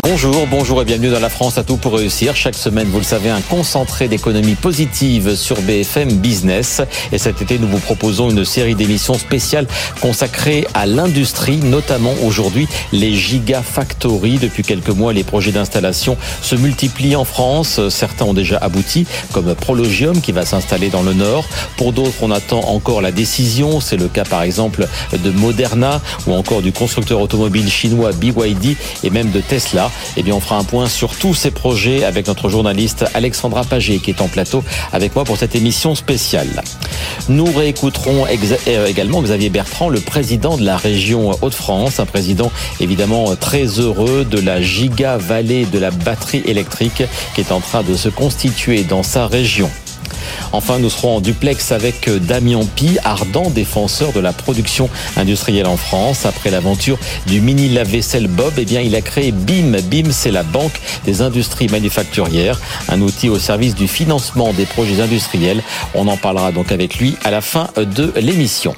Bonjour, bonjour et bienvenue dans la France à tout pour réussir. Chaque semaine, vous le savez, un concentré d'économie positive sur BFM Business. Et cet été, nous vous proposons une série d'émissions spéciales consacrées à l'industrie, notamment aujourd'hui les gigafactories. Depuis quelques mois, les projets d'installation se multiplient en France. Certains ont déjà abouti, comme Prologium qui va s'installer dans le Nord. Pour d'autres, on attend encore la décision. C'est le cas par exemple de Moderna ou encore du constructeur automobile chinois BYD et même de Tesla. Eh bien, on fera un point sur tous ces projets avec notre journaliste Alexandra Paget qui est en plateau avec moi pour cette émission spéciale. Nous réécouterons euh, également Xavier Bertrand, le président de la région Hauts-de-France, un président évidemment très heureux de la giga vallée de la batterie électrique qui est en train de se constituer dans sa région. Enfin, nous serons en duplex avec Damien Pi, ardent défenseur de la production industrielle en France. Après l'aventure du mini lave-vaisselle Bob, eh il a créé BIM. BIM, c'est la Banque des industries manufacturières, un outil au service du financement des projets industriels. On en parlera donc avec lui à la fin de l'émission.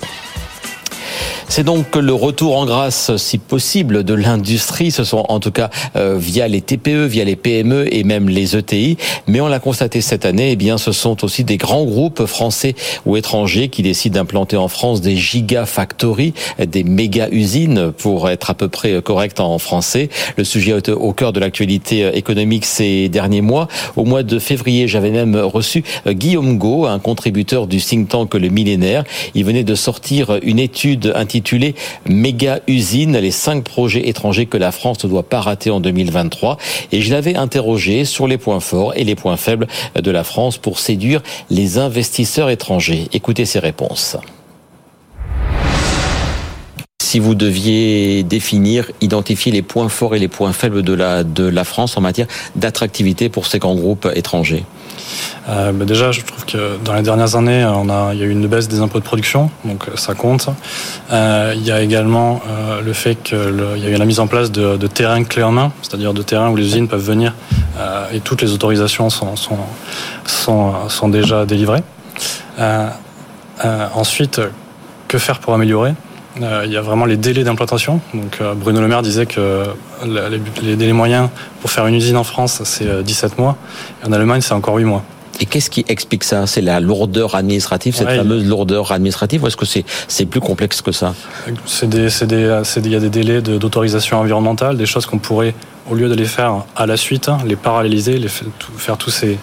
C'est donc le retour en grâce, si possible, de l'industrie. Ce sont en tout cas euh, via les TPE, via les PME et même les ETI. Mais on l'a constaté cette année, eh bien, ce sont aussi des grands groupes français ou étrangers qui décident d'implanter en France des gigafactories, des méga usines, pour être à peu près correct en français. Le sujet est au cœur de l'actualité économique ces derniers mois. Au mois de février, j'avais même reçu Guillaume Go, un contributeur du think tank Le Millénaire. Il venait de sortir une étude intitulée intitulé Méga usine, les cinq projets étrangers que la France ne doit pas rater en 2023. Et je l'avais interrogé sur les points forts et les points faibles de la France pour séduire les investisseurs étrangers. Écoutez ses réponses si vous deviez définir, identifier les points forts et les points faibles de la France en matière d'attractivité pour ces grands groupes étrangers euh, déjà, je trouve que dans les dernières années, on a, il y a eu une baisse des impôts de production, donc ça compte. Euh, il y a également euh, le fait qu'il y a eu la mise en place de, terrains clés en main, c'est-à-dire de terrains où les usines peuvent venir et toutes les autorisations sont, sont, sont, déjà délivrées. Ensuite, que faire pour améliorer? Il y a vraiment les délais d'implantation. Donc Bruno Le Maire disait que les délais moyens pour faire une usine en France, c'est 17 mois. Et en Allemagne, c'est encore 8 mois. Et qu'est-ce qui explique ça? C'est la lourdeur administrative, cette ouais, fameuse lourdeur administrative, ou est-ce que c'est plus complexe que ça? Il y a des délais d'autorisation environnementale, des choses qu'on pourrait, au lieu de les faire à la suite, les paralléliser, les faire tous ces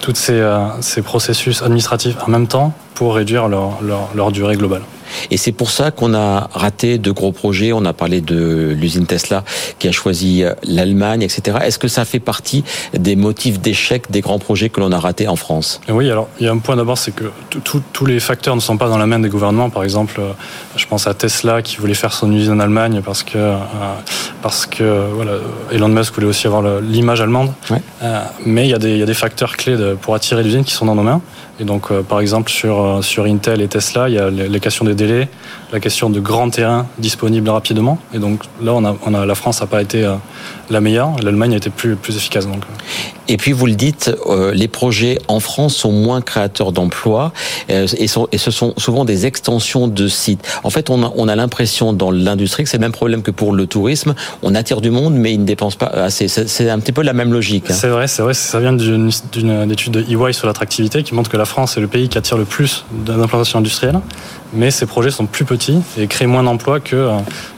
toutes ces, euh, ces processus administratifs en même temps pour réduire leur, leur, leur durée globale. Et c'est pour ça qu'on a raté de gros projets. On a parlé de l'usine Tesla qui a choisi l'Allemagne, etc. Est-ce que ça fait partie des motifs d'échec des grands projets que l'on a ratés en France? Oui, alors il y a un point d'abord, c'est que tous les facteurs ne sont pas dans la main des gouvernements. Par exemple, je pense à Tesla qui voulait faire son usine en Allemagne parce que, euh, parce que voilà, Elon Musk voulait aussi avoir l'image allemande. Ouais. Euh, mais il y, a des, il y a des facteurs clés pour attirer l'usine qui sont dans nos mains. Et donc, euh, par exemple, sur, sur Intel et Tesla, il y a les questions des délais, la question de grands terrains disponibles rapidement. Et donc là, on a, on a la France n'a pas été euh, la meilleure, l'Allemagne a été plus, plus efficace. Donc. Et puis vous le dites, euh, les projets en France sont moins créateurs d'emplois euh, et, sont, et ce sont souvent des extensions de sites. En fait, on a, on a l'impression dans l'industrie que c'est le même problème que pour le tourisme. On attire du monde, mais ils ne dépensent pas assez. C'est un petit peu la même logique. Hein. C'est vrai, c'est vrai. Ça vient d'une étude de EY sur l'attractivité qui montre que la France est le pays qui attire le plus d'implantations industrielles mais ces projets sont plus petits et créent moins d'emplois que,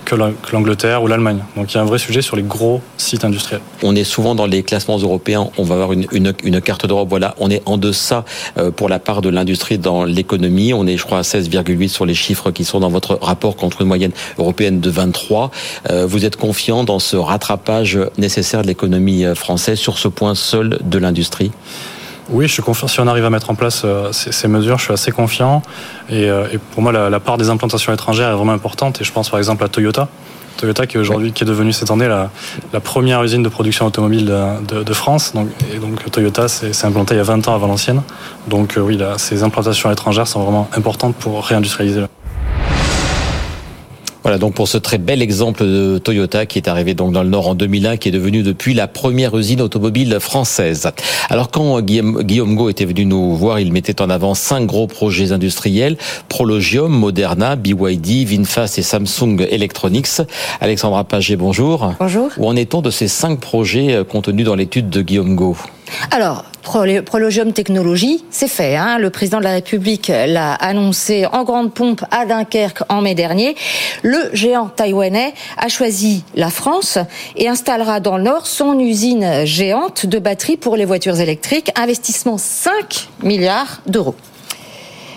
que l'Angleterre ou l'Allemagne. Donc il y a un vrai sujet sur les gros sites industriels. On est souvent dans les classements européens, on va avoir une, carte d'Europe, voilà, on est en deçà euh, pour la part de l'industrie dans l'économie. On est, je crois, à 16,8 sur les chiffres qui sont dans votre rapport contre une moyenne européenne de 23. Euh, vous êtes confiant dans ce rattrapage nécessaire de l'économie euh, française sur ce point seul de l'industrie? Oui, je suis confiant. Si on arrive à mettre en place euh, ces, mesures, je suis assez confiant. Et, euh, pour moi, la, part des implantations étrangères est vraiment importante. Et je pense par exemple à Toyota. Toyota qui est aujourd'hui, qui est devenue cette année la, première usine de production automobile de, France. Donc, et donc Toyota s'est implanté il y a 20 ans à Valenciennes. Donc euh, oui, ces implantations étrangères sont vraiment importantes pour réindustrialiser. Voilà donc pour ce très bel exemple de Toyota qui est arrivé donc dans le Nord en 2001, qui est devenu depuis la première usine automobile française. Alors quand Guillaume, Guillaume Go était venu nous voir, il mettait en avant cinq gros projets industriels Prologium, Moderna, BYD, Vinfast et Samsung Electronics. Alexandra Paget, bonjour. Bonjour. Où en est-on de ces cinq projets euh, contenus dans l'étude de Guillaume Go alors, Prologium Technologies, c'est fait. Hein. Le président de la République l'a annoncé en grande pompe à Dunkerque en mai dernier. Le géant taïwanais a choisi la France et installera dans le Nord son usine géante de batteries pour les voitures électriques. Investissement 5 milliards d'euros.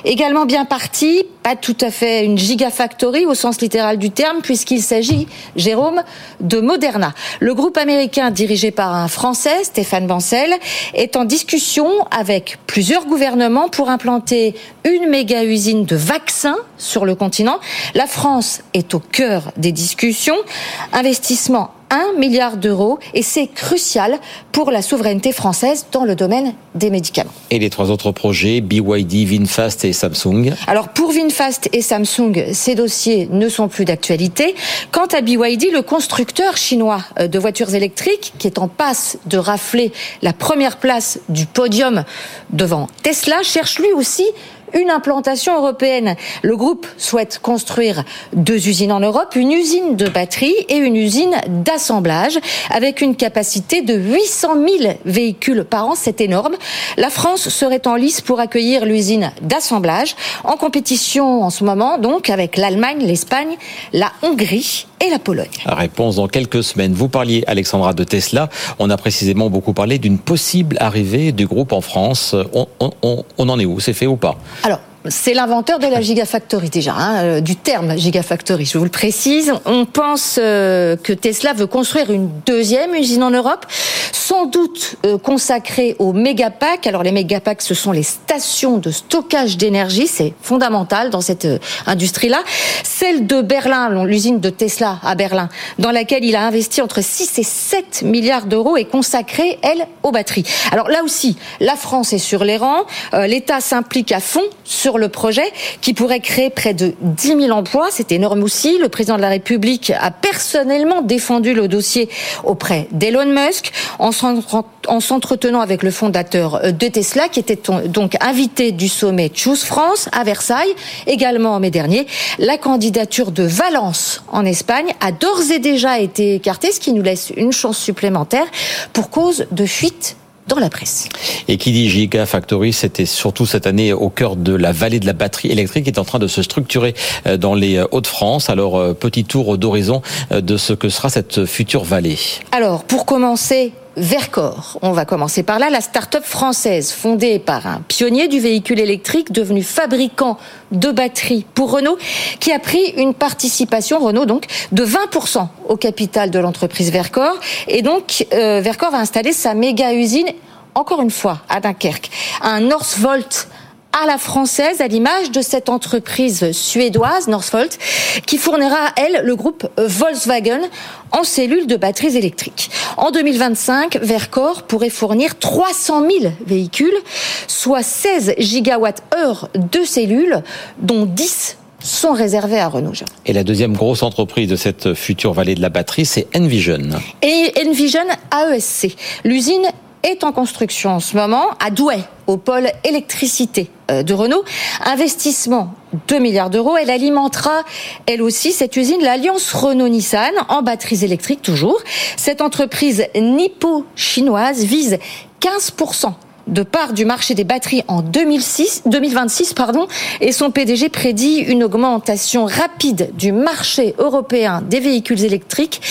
Également bien parti, pas tout à fait une gigafactory au sens littéral du terme, puisqu'il s'agit, Jérôme, de Moderna. Le groupe américain dirigé par un Français, Stéphane Bancel, est en discussion avec plusieurs gouvernements pour implanter une méga usine de vaccins sur le continent. La France est au cœur des discussions. Investissement 1 milliard d'euros et c'est crucial pour la souveraineté française dans le domaine des médicaments. Et les trois autres projets, BYD, VinFast et Samsung Alors pour VinFast et Samsung, ces dossiers ne sont plus d'actualité. Quant à BYD, le constructeur chinois euh, de voitures électriques, qui est en passe de rafler la première place du podium devant Tesla, cherche lui aussi une implantation européenne. Le groupe souhaite construire deux usines en Europe, une usine de batterie et une usine d'assemblage avec une capacité de 800 000 véhicules par an. C'est énorme. La France serait en lice pour accueillir l'usine d'assemblage en compétition en ce moment donc avec l'Allemagne, l'Espagne, la Hongrie et la Pologne. Réponse dans quelques semaines. Vous parliez, Alexandra, de Tesla. On a précisément beaucoup parlé d'une possible arrivée du groupe en France. On, on, on en est où? C'est fait ou pas? Alors, c'est l'inventeur de la Gigafactory déjà, hein, euh, du terme Gigafactory, je vous le précise. On pense euh, que Tesla veut construire une deuxième usine en Europe, sans doute euh, consacrée aux mégapacks. Alors les mégapacks, ce sont les stations de stockage d'énergie, c'est fondamental dans cette industrie-là. Celle de Berlin, l'usine de Tesla à Berlin, dans laquelle il a investi entre 6 et 7 milliards d'euros, est consacrée, elle, aux batteries. Alors là aussi, la France est sur les rangs, l'État s'implique à fond sur sur le projet qui pourrait créer près de 10 000 emplois. C'est énorme aussi. Le président de la République a personnellement défendu le dossier auprès d'Elon Musk en s'entretenant avec le fondateur de Tesla qui était donc invité du sommet Choose France à Versailles. Également en mai dernier, la candidature de Valence en Espagne a d'ores et déjà été écartée, ce qui nous laisse une chance supplémentaire pour cause de fuite dans la presse. Et qui dit Gigafactory, c'était surtout cette année au cœur de la vallée de la batterie électrique qui est en train de se structurer euh, dans les euh, Hauts-de-France. Alors, euh, petit tour d'horizon de ce que sera cette future vallée. Alors, pour commencer, Vercor. On va commencer par là. La start-up française, fondée par un pionnier du véhicule électrique, devenu fabricant de batteries pour Renault, qui a pris une participation, Renault donc, de 20% au capital de l'entreprise Vercor. Et donc, Vercor va installer sa méga usine encore une fois, à Dunkerque, un Northvolt à la française, à l'image de cette entreprise suédoise, Northvolt, qui fournira, elle, le groupe Volkswagen en cellules de batteries électriques. En 2025, Vercor pourrait fournir 300 000 véhicules, soit 16 gigawatts-heure de cellules, dont 10 sont réservés à Renault. Et la deuxième grosse entreprise de cette future vallée de la batterie, c'est Envision. Et Envision AESC. L'usine est en construction en ce moment à Douai, au pôle électricité euh, de Renault. Investissement 2 milliards d'euros. Elle alimentera, elle aussi, cette usine, l'alliance Renault-Nissan, en batteries électriques toujours. Cette entreprise nippo-chinoise vise 15% de part du marché des batteries en 2006, 2026 pardon, et son PDG prédit une augmentation rapide du marché européen des véhicules électriques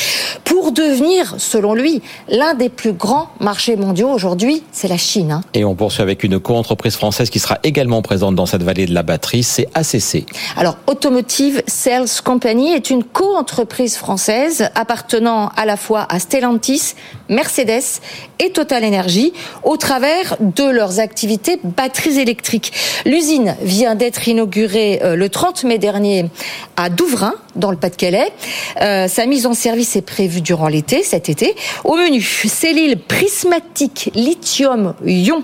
pour devenir, selon lui, l'un des plus grands marchés mondiaux aujourd'hui, c'est la Chine. Hein. Et on poursuit avec une co-entreprise française qui sera également présente dans cette vallée de la batterie, c'est ACC. Alors, Automotive Sales Company est une co-entreprise française appartenant à la fois à Stellantis, Mercedes et Total Energy au travers de leurs activités batteries électriques. L'usine vient d'être inaugurée euh, le 30 mai dernier à Douvrin, dans le Pas-de-Calais. Euh, sa mise en service est prévue durant l'été, cet été. Au menu, cellule prismatique lithium-ion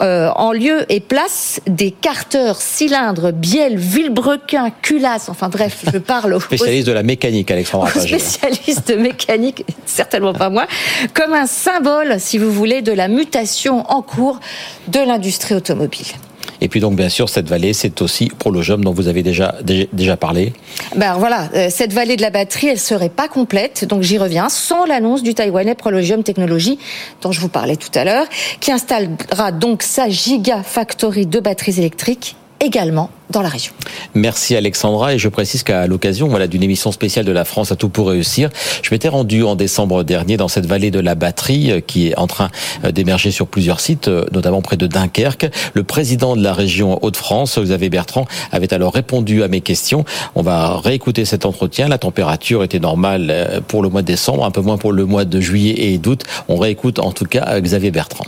euh, en lieu et place des carters, cylindres, bielles, vilebrequins, culasses, enfin bref, je parle aux... Spécialiste de la mécanique, Alexandre Spécialiste de mécanique, certainement pas moi, comme un symbole, si vous voulez, de la mutation en cours de l'industrie automobile. Et puis donc bien sûr cette vallée, c'est aussi Prologium dont vous avez déjà déjà, parlé. Ben voilà, euh, cette vallée de la batterie, elle serait pas complète, donc j'y reviens, sans l'annonce du Taïwanais Prologium Technologies dont je vous parlais tout à l'heure, qui installera donc sa gigafactory de batteries électriques également dans la région. Merci Alexandra et je précise qu'à l'occasion voilà d'une émission spéciale de la France à tout pour réussir, je m'étais rendu en décembre dernier dans cette vallée de la batterie euh, qui est en train euh, d'émerger sur plusieurs sites, euh, notamment près de Dunkerque. Le président de la région Hauts-de-France, Xavier Bertrand, avait alors répondu à mes questions. On va réécouter cet entretien. La température était normale pour le mois de décembre, un peu moins pour le mois de juillet et d'août. On réécoute en tout cas Xavier Bertrand.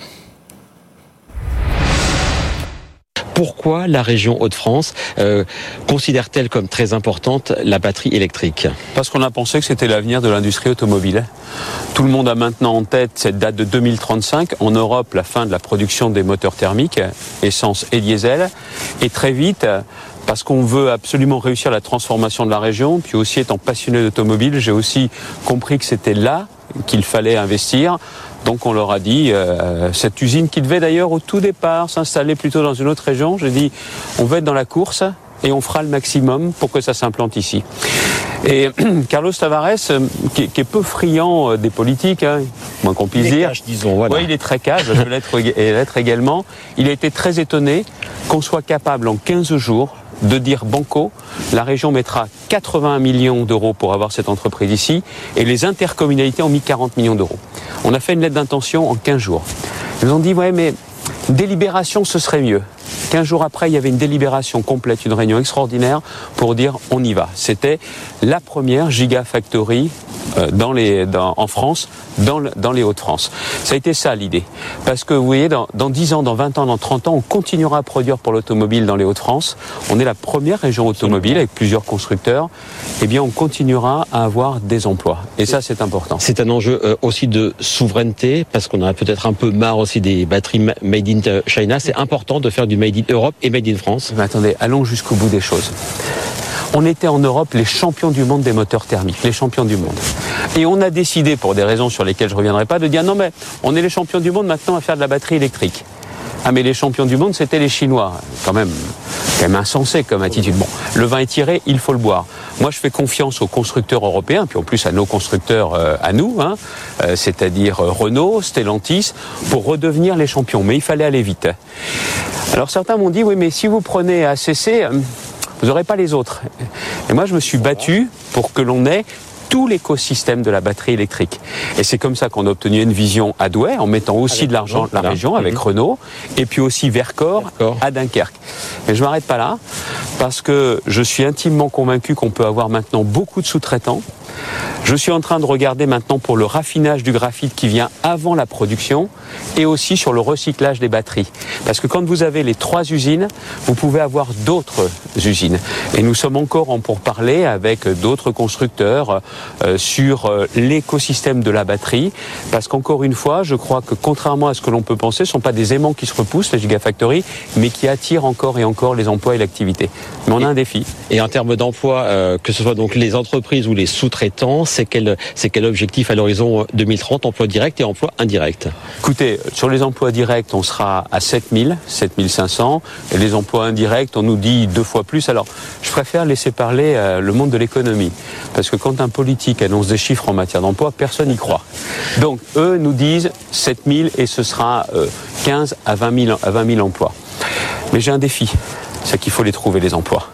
Pourquoi la région Hauts-de-France euh, considère-t-elle comme très importante la batterie électrique Parce qu'on a pensé que c'était l'avenir de l'industrie automobile. Tout le monde a maintenant en tête cette date de 2035. En Europe, la fin de la production des moteurs thermiques, essence et diesel. Et très vite, parce qu'on veut absolument réussir la transformation de la région, puis aussi étant passionné d'automobile, j'ai aussi compris que c'était là qu'il fallait investir. Donc on leur a dit, euh, cette usine qui devait d'ailleurs au tout départ s'installer plutôt dans une autre région, j'ai dit, on va être dans la course et on fera le maximum pour que ça s'implante ici. Et Carlos Tavares, euh, qui, est peu friand euh, des politiques, hein, moins qu'on puisse dire, disons, voilà. il est très cash, je vais l'être également. Il a été très étonné qu'on soit capable en 15 jours de dire banco, la région mettra 80 millions d'euros pour avoir cette entreprise ici, et les intercommunalités ont mis 40 millions d'euros. On a fait une lettre d'intention en 15 jours. Ils nous ont dit, ouais, mais délibération, ce serait mieux. 15 jours après, il y avait une délibération complète, une réunion extraordinaire pour dire on y va. C'était la première Gigafactory euh, dans les, en France, dans, dans les Hauts-de-France. Ça a été ça l'idée. Parce que vous voyez, dans, dans 10 ans, dans 20 ans, dans 30 ans, on continuera à produire pour l'automobile dans les Hauts-de-France. On est la première région automobile avec plusieurs constructeurs. Eh bien, on continuera à avoir des emplois. Et ça, c'est important. C'est un enjeu euh, aussi de souveraineté, parce qu'on a peut-être un peu marre aussi des batteries made in China. C'est important de faire du made in Europe et made in France. Mais attendez, allons jusqu'au bout des choses. On était en Europe les champions du monde des moteurs thermiques, les champions du monde. Et on a décidé, pour des raisons sur lesquelles je ne reviendrai pas, de dire non mais on est les champions du monde maintenant à faire de la batterie électrique. Ah mais les champions du monde c'était les Chinois, quand même, quand même insensé comme attitude. Bon, le vin est tiré, il faut le boire. Moi je fais confiance aux constructeurs européens, puis en plus à nos constructeurs euh, à nous, hein, euh, c'est-à-dire euh, Renault, Stellantis, pour redevenir les champions. Mais il fallait aller vite. Alors certains m'ont dit oui mais si vous prenez ACC, vous n'aurez pas les autres. Et moi, je me suis battu pour que l'on ait tout l'écosystème de la batterie électrique. Et c'est comme ça qu'on a obtenu une vision à Douai, en mettant aussi de l'argent de la région avec mhm. Renault, et puis aussi Vercors à Dunkerque. Mais je m'arrête pas là, parce que je suis intimement convaincu qu'on peut avoir maintenant beaucoup de sous-traitants je suis en train de regarder maintenant pour le raffinage du graphite qui vient avant la production et aussi sur le recyclage des batteries. Parce que quand vous avez les trois usines, vous pouvez avoir d'autres usines. Et nous sommes encore en pourparlers avec d'autres constructeurs sur euh, l'écosystème de la batterie. Parce qu'encore une fois, je crois que contrairement à ce que l'on peut penser, ce ne sont pas des aimants qui se repoussent, les gigafactories, mais qui attirent encore et encore les emplois et l'activité. Mais on a un défi. Et en termes d'emploi, euh, que ce soit donc les entreprises ou les sous-traitants, c'est quel, c'est quel objectif à l'horizon 2030, emploi direct et emploi indirect? Écoutez, sur les emplois directs, on sera à 7000, 7500. Et les emplois indirects, on nous dit deux fois plus. Alors, je préfère laisser parler euh, le monde de l'économie. Parce que quand un politique annonce des chiffres en matière d'emploi, personne n'y croit. Donc, eux nous disent 7000 et ce sera 15 euh, à 20 000, à 20 000 emplois. Mais j'ai un défi, c'est qu'il faut les trouver, les emplois.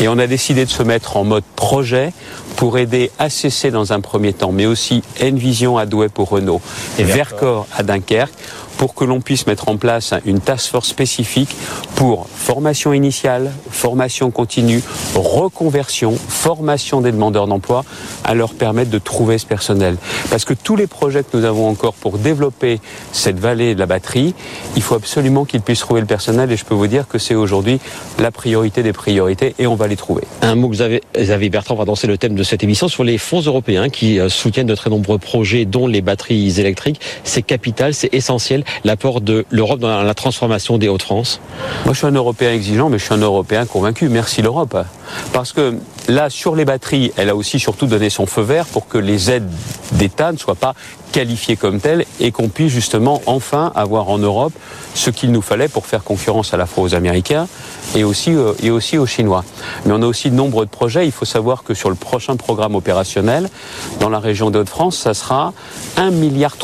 Et on a décidé de se mettre en mode projet pour aider ACC dans un premier temps, mais aussi Envision à Douai pour Renault et Vercors à Dunkerque pour que l'on puisse mettre en place une task force spécifique pour formation initiale, formation continue, reconversion, formation des demandeurs d'emploi, à leur permettre de trouver ce personnel. Parce que tous les projets que nous avons encore pour développer cette vallée de la batterie, il faut absolument qu'ils puissent trouver le personnel et je peux vous dire que c'est aujourd'hui la priorité des priorités et on va les trouver. Un mot que vous avez, Xavier Bertrand va danser le thème de cette émission sur les fonds européens qui euh, soutiennent de très nombreux projets dont les batteries électriques. C'est capital, c'est essentiel l'apport de l'Europe dans la transformation des Hauts-de-France Moi, je suis un Européen exigeant, mais je suis un Européen convaincu. Merci l'Europe. Parce que là, sur les batteries, elle a aussi surtout donné son feu vert pour que les aides d'État ne soient pas qualifiées comme telles et qu'on puisse justement enfin avoir en Europe ce qu'il nous fallait pour faire concurrence à la fois aux Américains et aussi, euh, aux Chinois. Mais on a aussi de nombreux projets. Il faut savoir que sur le prochain programme opérationnel, dans la région de Haute-France, ça sera 1,3 milliard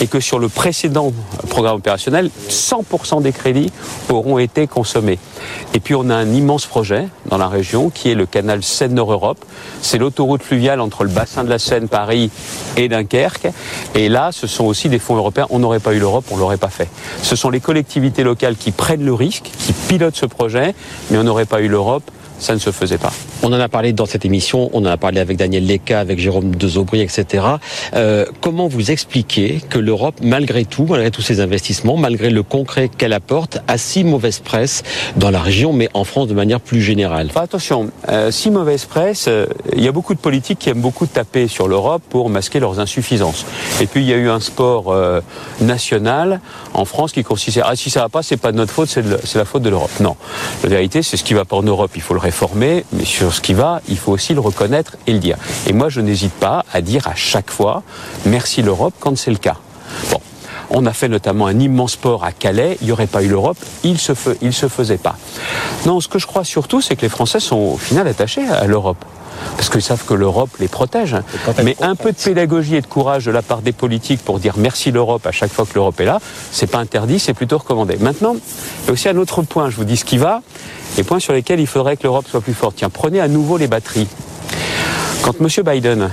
et que sur le précédent programme opérationnel, 100% des crédits auront été consommés. Et puis on a un immense projet dans la région qui est le canal Seine-Nord-Europe. C'est l'autoroute fluviale entre le bassin de la Seine, Paris et Dunkerque. Et là, ce sont aussi des fonds européens. On n'aurait pas eu l'Europe, on l'aurait pas fait. Ce sont les collectivités locales qui prennent le risque, qui pilotent ce projet, mais on n'aurait pas eu l'Europe ça ne se faisait pas. On en a parlé dans cette émission, on en a parlé avec Daniel Leca, avec Jérôme Dezobry, etc. Euh, comment vous expliquez que l'Europe, malgré tout, malgré tous ces investissements, malgré le concret qu'elle apporte, a si mauvaise presse dans la région, mais en France de manière plus générale? Attention, euh, si mauvaise presse, euh, il y a beaucoup de politiques qui aiment beaucoup taper sur l'Europe pour masquer leurs insuffisances. Et puis il y a eu un sport euh, national en France qui consistait ah si ça va pas, c'est pas de notre faute, c'est la faute de l'Europe. Non, la vérité, c'est ce qui va pas en Europe, il faut le réformer, mais sur ce qui va, il faut aussi le reconnaître et le dire. Et moi, je n'hésite pas à dire à chaque fois merci l'Europe quand c'est le cas. Bon. On a fait notamment un immense port à Calais. Il n'y aurait pas eu l'Europe, il se, se faisait pas. Non, ce que je crois surtout, c'est que les Français sont au final attachés à l'Europe parce qu'ils savent que l'Europe les protège. Mais un peu de pédagogie et de courage de la part des politiques pour dire merci l'Europe à chaque fois que l'Europe est là, c'est pas interdit, c'est plutôt recommandé. Maintenant, il y a aussi un autre point, je vous dis ce qui va, les points sur lesquels il faudrait que l'Europe soit plus forte. Tiens, prenez à nouveau les batteries. Quand M. Biden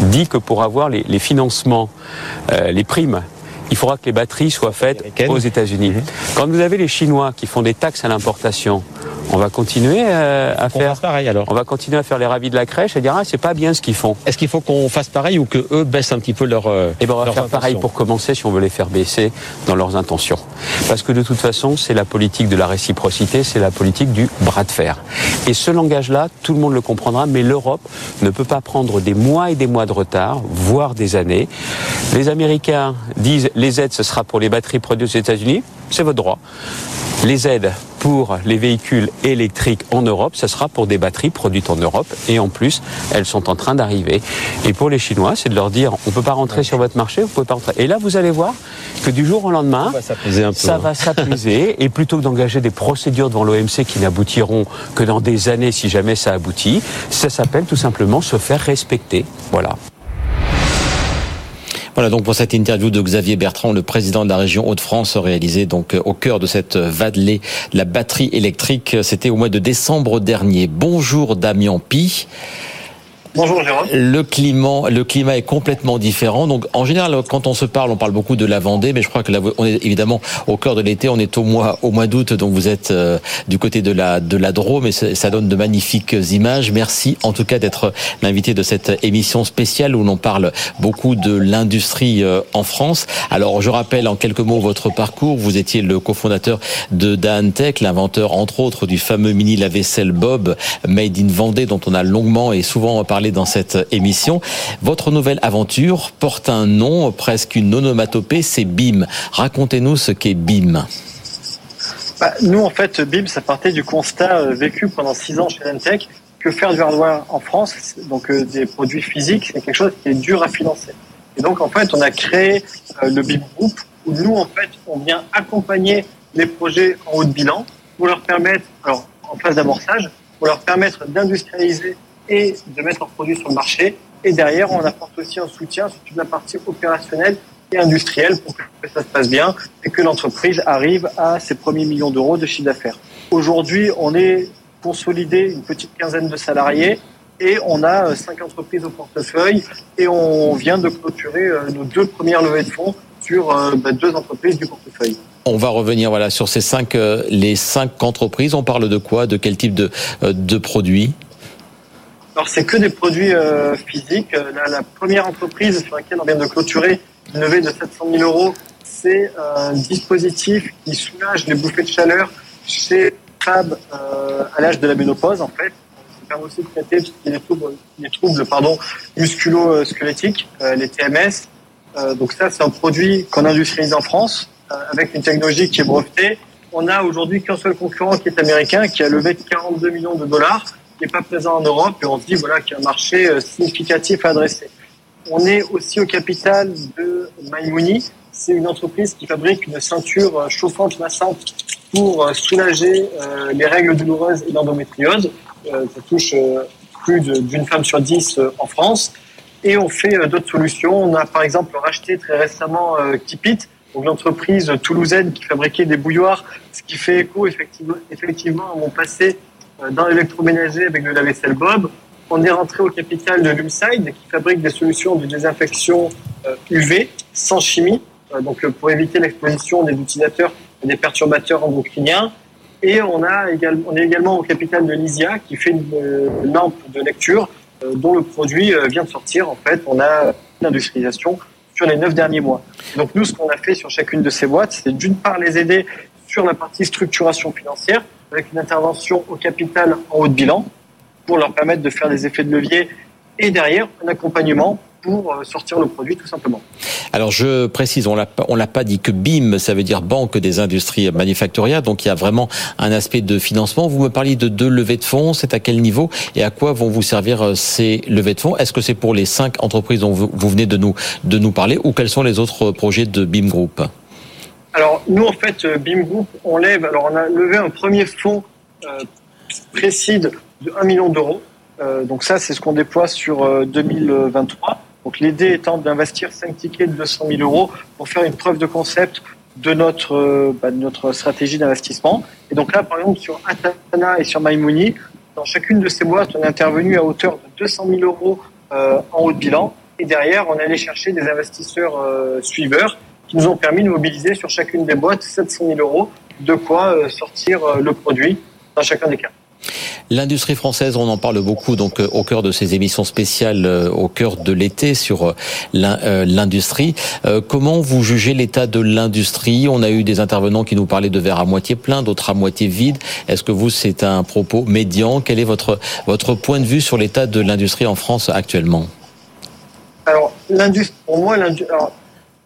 dit que pour avoir les, financements, euh, les primes, il faudra que les batteries soient faites aux États-Unis. Mhm. Quand vous avez les Chinois qui font des taxes à l'importation, on va continuer euh, à faire pareil alors. On va continuer à faire les ravis de la crèche et dire ah c'est pas bien ce qu'ils font. Est-ce qu'il faut qu'on fasse pareil ou que eux baissent un petit peu leur euh, Eh ben on va faire pareil pour commencer si on veut les faire baisser dans leurs intentions. Parce que de toute façon c'est la politique de la réciprocité, c'est la politique du bras de fer. Et ce langage-là, tout le monde le comprendra, mais l'Europe ne peut pas prendre des mois et des mois de retard, voire des années. Les Américains disent les aides ce sera pour les batteries produites aux États-Unis, c'est votre droit. Les aides pour les véhicules électriques en Europe, ce sera pour des batteries produites en Europe. Et en plus, elles sont en train d'arriver. Et pour les Chinois, c'est de leur dire, on ne peut pas rentrer sur votre marché, vous pouvez pas rentrer. Et là, vous allez voir que du jour au lendemain, ça va s'apaiser. et plutôt que d'engager des procédures devant l'OMC qui n'aboutiront que dans des années si jamais ça aboutit, ça s'appelle tout simplement se faire respecter. Voilà. Voilà donc pour cette interview de Xavier Bertrand, le président de la région Hauts-de-France, réalisée donc au cœur de cette vadelée, la batterie électrique. C'était au mois de décembre dernier. Bonjour Damien Pi. Bonjour Jérôme. Le climat, le climat est complètement différent. Donc en général, quand on se parle, on parle beaucoup de la Vendée, mais je crois que là, on est évidemment au cœur de l'été. On est au mois au mois d'août, donc vous êtes euh, du côté de la de la Drôme, et ça donne de magnifiques images. Merci en tout cas d'être l'invité de cette émission spéciale où l'on parle beaucoup de l'industrie euh, en France. Alors je rappelle en quelques mots votre parcours. Vous étiez le cofondateur de Daantech, l'inventeur entre autres du fameux mini lave-vaisselle Bob Made in Vendée, dont on a longuement et souvent parlé dans cette émission. Votre nouvelle aventure porte un nom, presque une onomatopée, c'est BIM. Racontez-nous ce qu'est BIM. Bah, nous, en fait, BIM, ça partait du constat euh, vécu pendant six ans chez Lentech que faire du hardware en France, donc euh, des produits physiques, c'est quelque chose qui est dur à financer. Et donc, en fait, on a créé euh, le BIM Group, où nous, en fait, on vient accompagner les projets en haut de bilan pour leur permettre, alors en phase d'amorçage, pour leur permettre d'industrialiser et de mettre leurs produits sur le marché. Et derrière, on apporte aussi un soutien sur toute la partie opérationnelle et industrielle pour que ça se passe bien et que l'entreprise arrive à ses premiers millions d'euros de chiffre d'affaires. Aujourd'hui, on est consolidé une petite quinzaine de salariés et on a cinq entreprises au portefeuille et on vient de clôturer euh, nos deux premières levées de fonds sur euh, bah, deux entreprises du portefeuille. On va revenir voilà sur ces cinq euh, les cinq entreprises. On parle de quoi? De quel type de, de produits? Alors, c'est que des produits euh, physiques. Euh, la, première entreprise sur laquelle on vient de clôturer une levée de 700 000 euros, c'est un dispositif qui soulage les bouffées de chaleur chez euh, à l'âge de la ménopause, en fait. Ça permet aussi de traiter les troubles, les troubles pardon, musculo-squelettiques, les TMS. donc ça, c'est un produit qu'on industrialise en France. avec une technologie qui est brevetée. On a aujourd'hui qu'un seul concurrent qui est américain, qui a levé 42 millions de dollars, qui n'est pas présent en Europe, et on se dit voilà qu'il y a un marché significatif à adresser. On est aussi au capital de MyMoney. C'est une entreprise qui fabrique une ceinture chauffante massante pour soulager les règles douloureuses et l'endométriose. Ça touche plus d'une femme sur dix en France. Et on fait euh, d'autres solutions. On a par exemple racheté très récemment euh, Kipit, donc l'entreprise toulousaine qui fabriquait des bouilloires, ce qui fait écho effectivement, à mon passé euh, dans l'électroménager avec le lave-vaisselle Bob. On est rentré au capital de Lumside qui fabrique des solutions de désinfection UV sans chimie, donc pour éviter l'exposition des utilisateurs à des perturbateurs endocriniens. Et on, a également, on est également au capital de Lysia qui fait une lampe de lecture euh, dont le produit euh, vient de sortir. En fait, on a l'industrialisation sur les neuf derniers mois. Donc nous, ce qu'on a fait sur chacune de ces boîtes, c'est d'une part les aider sur la partie structuration financière, avec une intervention au capital en haut de bilan, pour leur permettre de faire des effets de levier, et derrière un accompagnement pour euh, sortir le produit tout simplement. Alors je précise, on on l'a pas dit que BIM, ça veut dire Banque des industries manufacturières, donc il y a vraiment un aspect de financement. Vous me parliez de deux levées de fonds, c'est à quel niveau et à quoi vont vous servir euh, ces levées de fonds? Est-ce que c'est pour les cinq entreprises dont vous, venez de nous de nous parler ou quels sont les autres projets de BIM Group? Alors nous en fait euh, BIM Group, on lève, alors on a levé un premier fonds euh, précide de 1 million d'euros. donc ça c'est ce qu'on déploie sur 2023. Donc l'idée étant d'investir 5 tickets de 200 000 euros pour faire une preuve de concept de notre, euh, bah, notre stratégie d'investissement. Et donc là, par exemple, sur Atana et sur MyMoney, dans chacune de ces boîtes, on est intervenu à hauteur de 200 000 euros euh, en haut de bilan. Et derrière, on allé chercher des investisseurs euh, suiveurs qui nous ont permis de mobiliser sur chacune des boîtes 700 000 euros, de quoi sortir le produit dans chacun des cas. L'industrie française, on en parle beaucoup donc euh, au cœur de ces émissions spéciales, euh, au cœur de l'été sur euh, l'industrie. Comment vous jugez l'état de l'industrie? On a eu des intervenants qui nous parlaient de verre à moitié plein, d'autres à moitié vide. Est-ce que vous, c'est un propos médian? Quel est votre votre point de vue sur l'état de l'industrie en France actuellement? Alors, l'industrie, pour moi,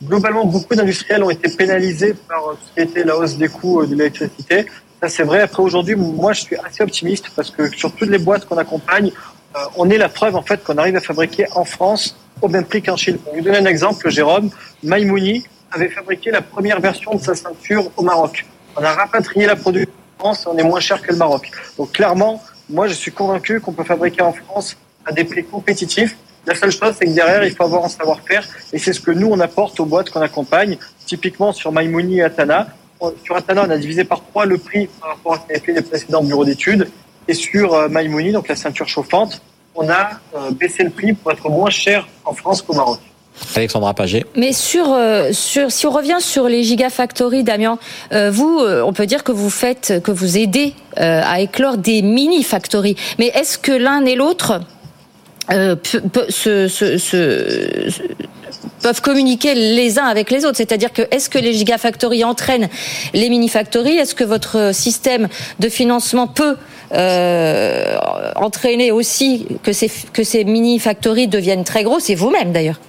globalement, beaucoup d'industriels ont été pénalisés par ce qui était la hausse des coûts de l'électricité. Ça, c'est vrai. Après, aujourd'hui, moi, je suis assez optimiste parce que sur toutes les boîtes qu'on accompagne, euh, on est la preuve, en fait, qu'on arrive à fabriquer en France au même prix qu'en Chine. Pour vous donner un exemple, Jérôme, Maimouni avait fabriqué la première version de sa ceinture au Maroc. On a rapatrié la production en France et on est moins cher que le Maroc. Donc, clairement, moi, je suis convaincu qu'on peut fabriquer en France à des prix compétitifs. La seule chose, c'est que derrière, il faut avoir un savoir-faire. Et c'est ce que nous, on apporte aux boîtes qu'on accompagne. Typiquement, sur Maimouni et Atana, sur Atana, on a divisé par trois le prix par rapport à ce qu'avaient fait les précédents bureaux d'études. Et sur euh, MyMoney, donc la ceinture chauffante, on a euh, baissé le prix pour être moins cher en France qu'au Maroc. Alexandra Paget. Mais sur, euh, sur, si on revient sur les gigafactories, Damien, vous, on peut dire que vous faites, que vous aidez à éclore des mini-factories. Mais est-ce que l'un et l'autre euh, peuvent communiquer les uns avec les autres. C'est-à-dire que est-ce que les gigafactories entraînent les mini-factories? Est-ce que votre système de financement peut euh, entraîner aussi que ces, que ces mini-factories deviennent très grosses? C'est vous-même d'ailleurs.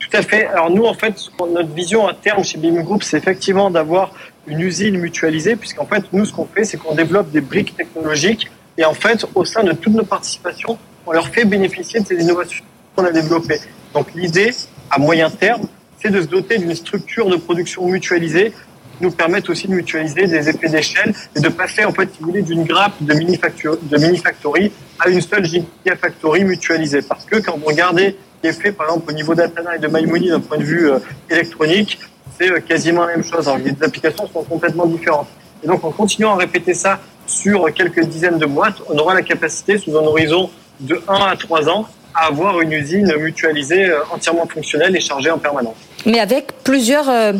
Tout à fait. Alors nous, en fait, notre vision à terme chez BIM Group, c'est effectivement d'avoir une usine mutualisée, puisqu'en fait, nous, ce qu'on fait, c'est qu'on développe des briques technologiques et en fait, au sein de toutes nos participations, on leur fait bénéficier de ces innovations qu'on a développées. Donc l'idée, à moyen terme, c'est de se doter d'une structure de production mutualisée qui nous permette aussi de mutualiser des effets d'échelle et de passer, en fait, si vous voulez, d'une grappe de mini-factory à une seule gigafactory mutualisée. Parce que quand vous regardez qui est par exemple, au niveau d'Atana et de MyMoney d'un point de vue euh, électronique, c'est euh, quasiment la même chose. Les applications sont complètement différentes. Et donc, en continuant à répéter ça sur quelques dizaines de boîtes, on aura la capacité, sous un horizon de 1 à 3 ans, à avoir une usine mutualisée euh, entièrement fonctionnelle et chargée en permanence. Mais avec plusieurs, euh,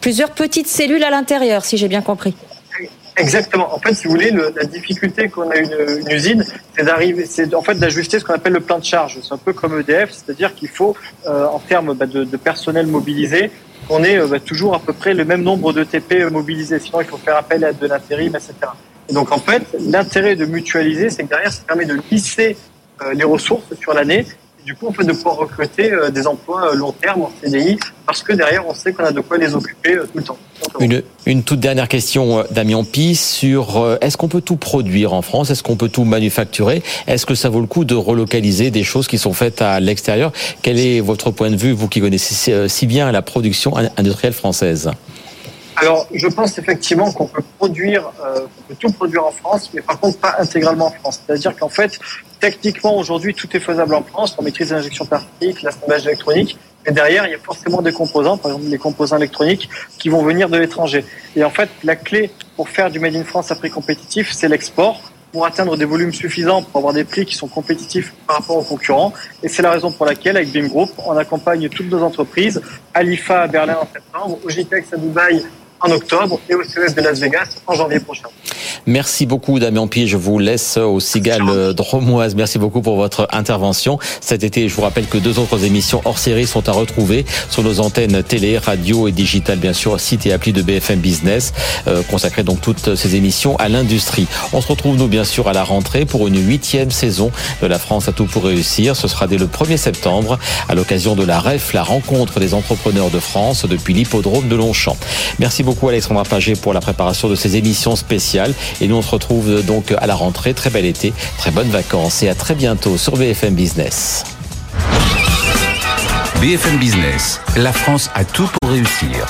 plusieurs petites cellules à l'intérieur, si j'ai bien compris. Exactement. En fait, si vous voulez, la difficulté qu'on a une, une usine, c'est d'arriver, c'est en fait d'ajuster ce qu'on appelle le plan de charge. C'est un peu comme EDF, c'est-à-dire qu'il faut, euh, en termes bah, de, de, personnel mobilisé, qu'on ait bah, toujours à peu près le même nombre de TP mobilisés. Sinon, il faut faire appel à de l'intérim, etc. Et donc en fait, l'intérêt de mutualiser, c'est que derrière, ça permet de lisser euh, les ressources sur l'année, du coup, en fait, de pouvoir recruter euh, des emplois long terme en CDI, parce que derrière, on sait qu'on a de quoi les occuper tout le temps. Une, une, toute dernière question, Damien Pi, sur est-ce qu'on peut tout produire en France? Est-ce qu'on peut tout manufacturer? Est-ce que ça vaut le coup de relocaliser des choses qui sont faites à l'extérieur? Quel est votre point de vue, vous qui connaissez si bien la production industrielle française? Alors, je pense effectivement qu'on peut produire, euh, peut tout produire en France, mais par contre pas intégralement en France. C'est-à-dire qu'en fait, techniquement aujourd'hui, tout est faisable en France. On maîtrise l'injection particle, l'assemblage électronique, mais derrière, il y a forcément des composants, par exemple les composants électroniques, qui vont venir de l'étranger. Et en fait, la clé pour faire du made in France à prix compétitif, c'est l'export pour atteindre des volumes suffisants pour avoir des prix qui sont compétitifs par rapport aux concurrents. Et c'est la raison pour laquelle, avec BIM Group, on accompagne toutes nos entreprises, Alifa à Berlin en septembre, Ogitex à Dubaï en octobre et au CES de Las Vegas en janvier prochain. Merci beaucoup Damien Pied. Je vous laisse au Cigale Dromoise. Merci beaucoup pour votre intervention. Cet été, je vous rappelle que deux autres émissions hors série sont à retrouver sur nos antennes télé, radio et digitales, bien sûr, site et appli de BFM Business, euh, consacrées donc toutes ces émissions à l'industrie. On se retrouve, nous, bien sûr, à la rentrée pour une huitième saison de La France à tout pour réussir. Ce sera dès le 1er septembre, à l'occasion de la REF, la rencontre des entrepreneurs de France depuis l'hippodrome de Longchamp. Merci beaucoup Alexandra Paget pour la préparation de ces émissions spéciales. Et nous, on se retrouve donc à la rentrée. Très bel été, très bonnes vacances et à très bientôt sur BFM Business. BFM Business, la France a tout pour réussir.